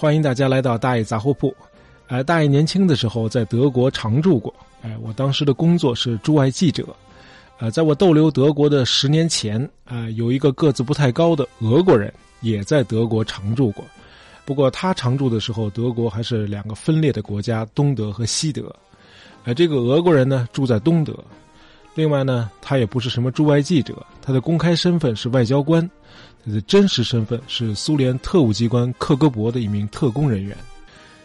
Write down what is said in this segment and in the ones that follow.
欢迎大家来到大爷杂货铺。哎，大爷年轻的时候在德国常住过。哎，我当时的工作是驻外记者。呃，在我逗留德国的十年前，啊，有一个个子不太高的俄国人也在德国常住过。不过他常住的时候，德国还是两个分裂的国家，东德和西德。呃，这个俄国人呢住在东德。另外呢，他也不是什么驻外记者，他的公开身份是外交官，他的真实身份是苏联特务机关克格勃的一名特工人员。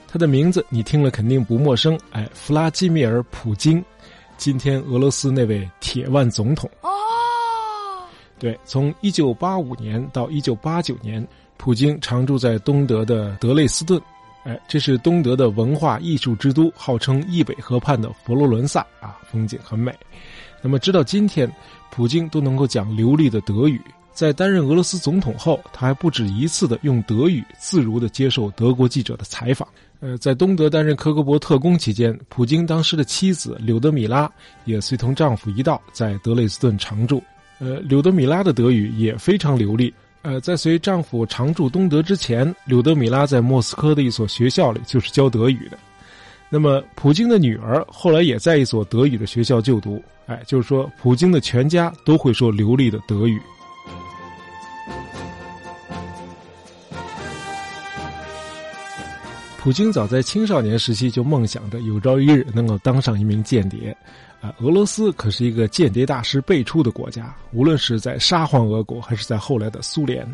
他的名字你听了肯定不陌生，哎，弗拉基米尔·普京，今天俄罗斯那位铁腕总统。哦，对，从一九八五年到一九八九年，普京常住在东德的德累斯顿。哎，这是东德的文化艺术之都，号称易北河畔的佛罗伦萨啊，风景很美。那么，直到今天，普京都能够讲流利的德语。在担任俄罗斯总统后，他还不止一次的用德语自如的接受德国记者的采访。呃，在东德担任科格勃特工期间，普京当时的妻子柳德米拉也随同丈夫一道在德累斯顿常住。呃，柳德米拉的德语也非常流利。呃，在随丈夫常驻东德之前，柳德米拉在莫斯科的一所学校里就是教德语的。那么，普京的女儿后来也在一所德语的学校就读。哎，就是说，普京的全家都会说流利的德语。普京早在青少年时期就梦想着有朝一日能够当上一名间谍。啊，俄罗斯可是一个间谍大师辈出的国家，无论是在沙皇俄国，还是在后来的苏联，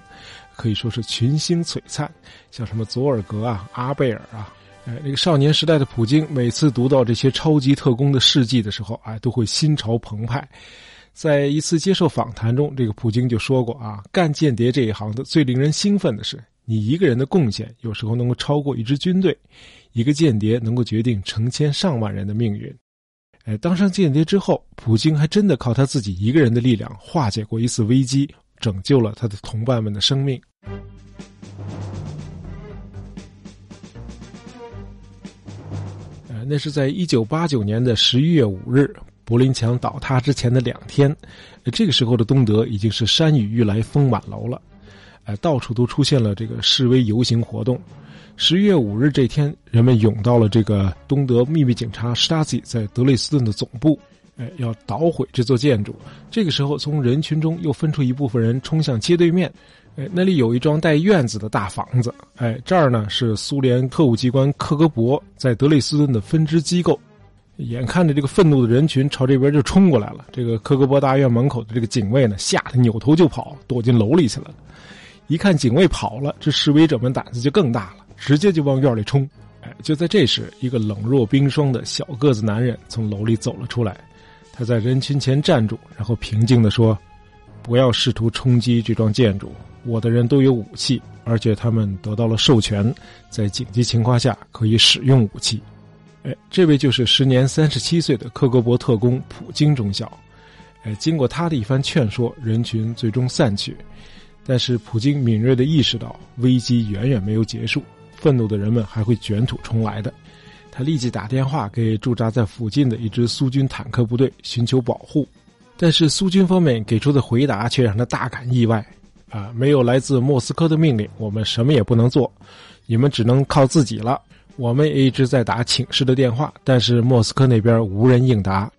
可以说是群星璀璨。像什么佐尔格啊、阿贝尔啊。哎，那个少年时代的普京，每次读到这些超级特工的事迹的时候，哎，都会心潮澎湃。在一次接受访谈中，这个普京就说过啊，干间谍这一行的最令人兴奋的是，你一个人的贡献有时候能够超过一支军队，一个间谍能够决定成千上万人的命运。哎，当上间谍之后，普京还真的靠他自己一个人的力量化解过一次危机，拯救了他的同伴们的生命。那是在一九八九年的十一月五日，柏林墙倒塌之前的两天。这个时候的东德已经是山雨欲来风满楼了，呃，到处都出现了这个示威游行活动。十一月五日这天，人们涌到了这个东德秘密警察 Stasi 在德累斯顿的总部，哎，要捣毁这座建筑。这个时候，从人群中又分出一部分人冲向街对面。哎，那里有一幢带院子的大房子。哎，这儿呢是苏联特务机关克格勃在德累斯顿的分支机构。眼看着这个愤怒的人群朝这边就冲过来了，这个克格勃大院门口的这个警卫呢，吓得扭头就跑，躲进楼里去了。一看警卫跑了，这示威者们胆子就更大了，直接就往院里冲。哎，就在这时，一个冷若冰霜的小个子男人从楼里走了出来，他在人群前站住，然后平静地说：“不要试图冲击这幢建筑。”我的人都有武器，而且他们得到了授权，在紧急情况下可以使用武器。哎，这位就是时年三十七岁的克格勃特工普京中校。哎，经过他的一番劝说，人群最终散去。但是普京敏锐地意识到，危机远远没有结束，愤怒的人们还会卷土重来的。他立即打电话给驻扎在附近的一支苏军坦克部队寻求保护，但是苏军方面给出的回答却让他大感意外。啊，没有来自莫斯科的命令，我们什么也不能做，你们只能靠自己了。我们也一直在打请示的电话，但是莫斯科那边无人应答。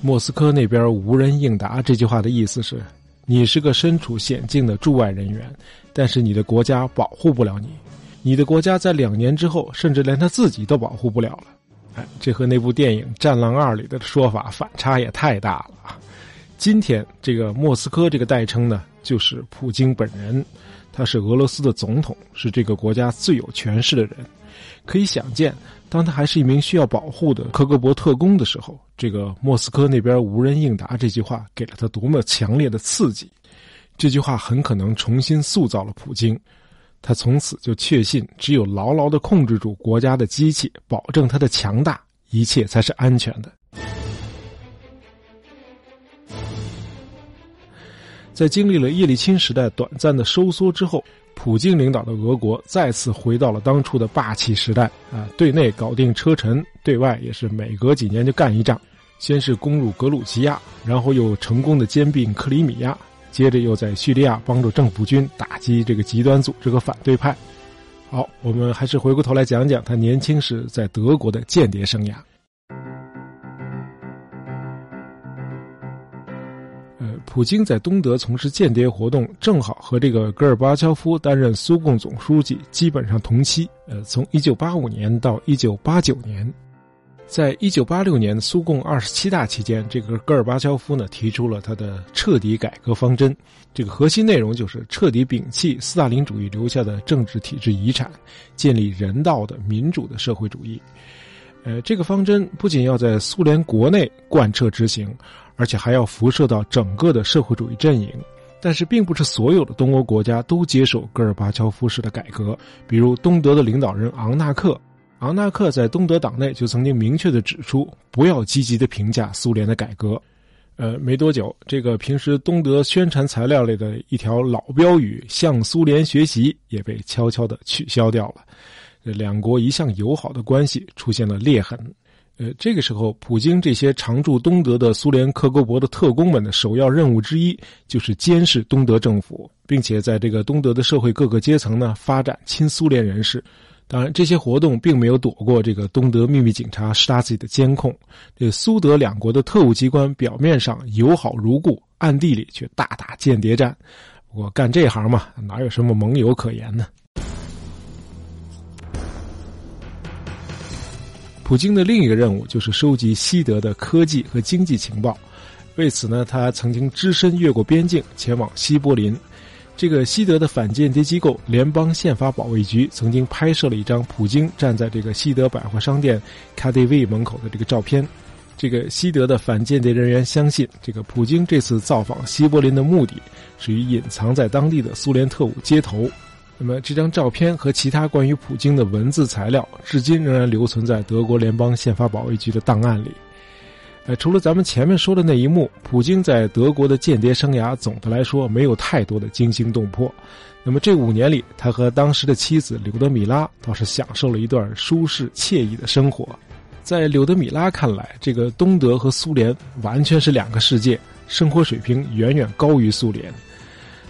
莫斯科那边无人应答这句话的意思是，你是个身处险境的驻外人员，但是你的国家保护不了你，你的国家在两年之后，甚至连他自己都保护不了了。哎，这和那部电影《战狼二》里的说法反差也太大了啊！今天这个莫斯科这个代称呢？就是普京本人，他是俄罗斯的总统，是这个国家最有权势的人。可以想见，当他还是一名需要保护的科格勃特工的时候，这个莫斯科那边无人应答这句话给了他多么强烈的刺激。这句话很可能重新塑造了普京，他从此就确信，只有牢牢的控制住国家的机器，保证它的强大，一切才是安全的。在经历了叶利钦时代短暂的收缩之后，普京领导的俄国再次回到了当初的霸气时代啊！对内搞定车臣，对外也是每隔几年就干一仗。先是攻入格鲁吉亚，然后又成功的兼并克里米亚，接着又在叙利亚帮助政府军打击这个极端组织和反对派。好，我们还是回过头来讲讲他年轻时在德国的间谍生涯。呃，普京在东德从事间谍活动，正好和这个戈尔巴乔夫担任苏共总书记基本上同期。呃，从一九八五年到一九八九年。在一九八六年苏共二十七大期间，这个戈尔巴乔夫呢提出了他的彻底改革方针。这个核心内容就是彻底摒弃斯大林主义留下的政治体制遗产，建立人道的民主的社会主义。呃，这个方针不仅要在苏联国内贯彻执行，而且还要辐射到整个的社会主义阵营。但是，并不是所有的东欧国家都接受戈尔巴乔夫式的改革，比如东德的领导人昂纳克。昂纳克在东德党内就曾经明确的指出，不要积极的评价苏联的改革。呃，没多久，这个平时东德宣传材料里的一条老标语“向苏联学习”也被悄悄的取消掉了。两国一向友好的关系出现了裂痕。呃，这个时候，普京这些常驻东德的苏联克格勃的特工们的首要任务之一，就是监视东德政府，并且在这个东德的社会各个阶层呢，发展亲苏联人士。当然，这些活动并没有躲过这个东德秘密警察施塔西的监控。这苏德两国的特务机关表面上友好如故，暗地里却大打间谍战。我干这行嘛，哪有什么盟友可言呢？普京的另一个任务就是收集西德的科技和经济情报。为此呢，他曾经只身越过边境，前往西柏林。这个西德的反间谍机构联邦宪法保卫局曾经拍摄了一张普京站在这个西德百货商店 KTV 门口的这个照片。这个西德的反间谍人员相信，这个普京这次造访西柏林的目的是与隐藏在当地的苏联特务接头。那么这张照片和其他关于普京的文字材料，至今仍然留存在德国联邦宪法保卫局的档案里。呃，除了咱们前面说的那一幕，普京在德国的间谍生涯总的来说没有太多的惊心动魄。那么这五年里，他和当时的妻子柳德米拉倒是享受了一段舒适惬意的生活。在柳德米拉看来，这个东德和苏联完全是两个世界，生活水平远远高于苏联。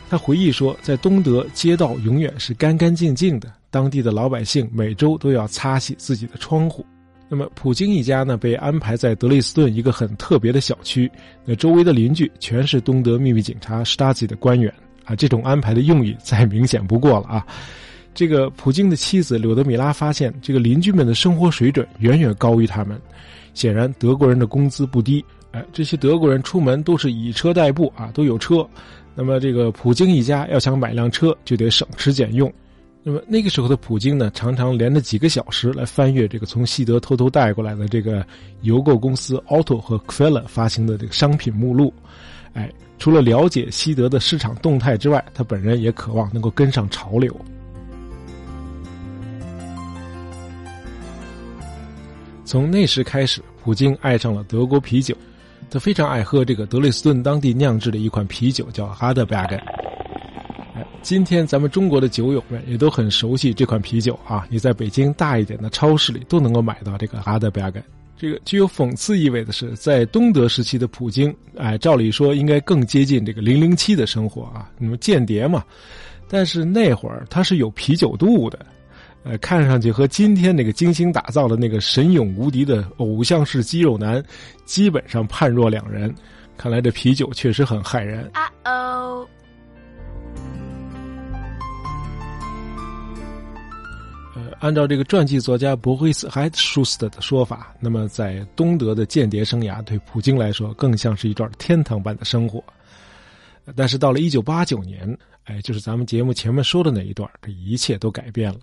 他回忆说，在东德，街道永远是干干净净的，当地的老百姓每周都要擦洗自己的窗户。那么，普京一家呢被安排在德累斯顿一个很特别的小区，那周围的邻居全是东德秘密警察施塔吉的官员啊。这种安排的用意再明显不过了啊。这个普京的妻子柳德米拉发现，这个邻居们的生活水准远远高于他们。显然，德国人的工资不低，哎，这些德国人出门都是以车代步啊，都有车。那么，这个普京一家要想买辆车，就得省吃俭用。那么那个时候的普京呢，常常连着几个小时来翻阅这个从西德偷偷带过来的这个邮购公司 Auto 和 Quella 发行的这个商品目录。哎，除了了解西德的市场动态之外，他本人也渴望能够跟上潮流。从那时开始，普京爱上了德国啤酒，他非常爱喝这个德累斯顿当地酿制的一款啤酒，叫 h a d e b e r g 今天咱们中国的酒友们也都很熟悉这款啤酒啊！你在北京大一点的超市里都能够买到这个阿德贝格。这个具有讽刺意味的是，在东德时期的普京，哎，照理说应该更接近这个零零七的生活啊，那么间谍嘛。但是那会儿他是有啤酒肚的，呃，看上去和今天那个精心打造的那个神勇无敌的偶像式肌肉男，基本上判若两人。看来这啤酒确实很害人。啊哦。按照这个传记作家博伊斯·海舒斯特的说法，那么在东德的间谍生涯对普京来说更像是一段天堂般的生活。但是到了1989年，哎，就是咱们节目前面说的那一段，这一切都改变了。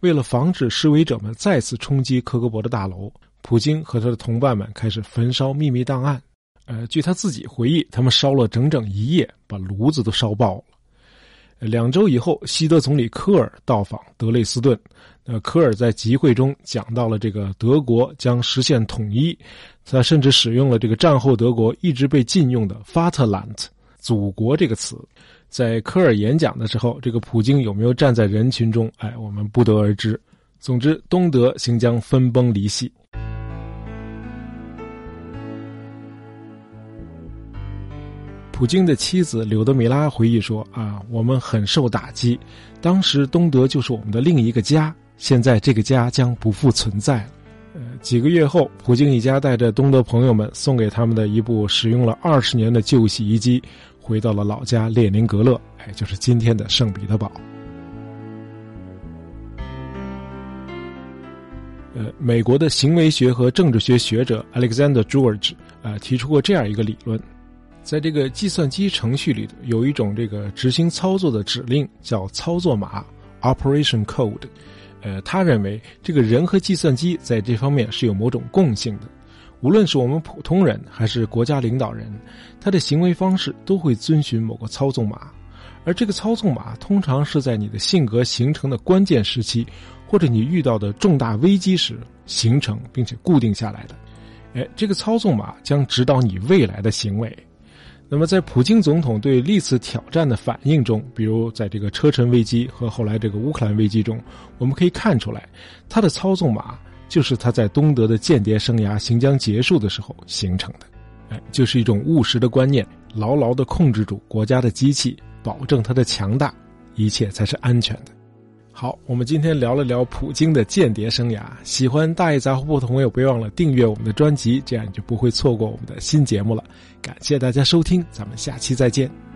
为了防止示威者们再次冲击科格勃的大楼，普京和他的同伴们开始焚烧秘密档案。呃，据他自己回忆，他们烧了整整一夜，把炉子都烧爆了。两周以后，西德总理科尔到访德累斯顿。呃，科尔在集会中讲到了这个德国将实现统一，他甚至使用了这个战后德国一直被禁用的 “Faterland” 祖国这个词。在科尔演讲的时候，这个普京有没有站在人群中？哎，我们不得而知。总之，东德行将分崩离析。普京的妻子柳德米拉回忆说：“啊，我们很受打击，当时东德就是我们的另一个家，现在这个家将不复存在了。”呃，几个月后，普京一家带着东德朋友们送给他们的一部使用了二十年的旧洗衣机，回到了老家列宁格勒，哎，就是今天的圣彼得堡。呃，美国的行为学和政治学学者 Alexander George 啊提出过这样一个理论，在这个计算机程序里头有一种这个执行操作的指令叫操作码 （Operation Code）。呃，他认为这个人和计算机在这方面是有某种共性的，无论是我们普通人还是国家领导人，他的行为方式都会遵循某个操纵码，而这个操纵码通常是在你的性格形成的关键时期，或者你遇到的重大危机时形成并且固定下来的。哎，这个操纵码将指导你未来的行为。那么，在普京总统对历次挑战的反应中，比如在这个车臣危机和后来这个乌克兰危机中，我们可以看出来，他的操纵码就是他在东德的间谍生涯行将结束的时候形成的，哎，就是一种务实的观念，牢牢的控制住国家的机器，保证它的强大，一切才是安全的。好，我们今天聊了聊普京的间谍生涯。喜欢大爷杂货铺的朋友，别忘了订阅我们的专辑，这样你就不会错过我们的新节目了。感谢大家收听，咱们下期再见。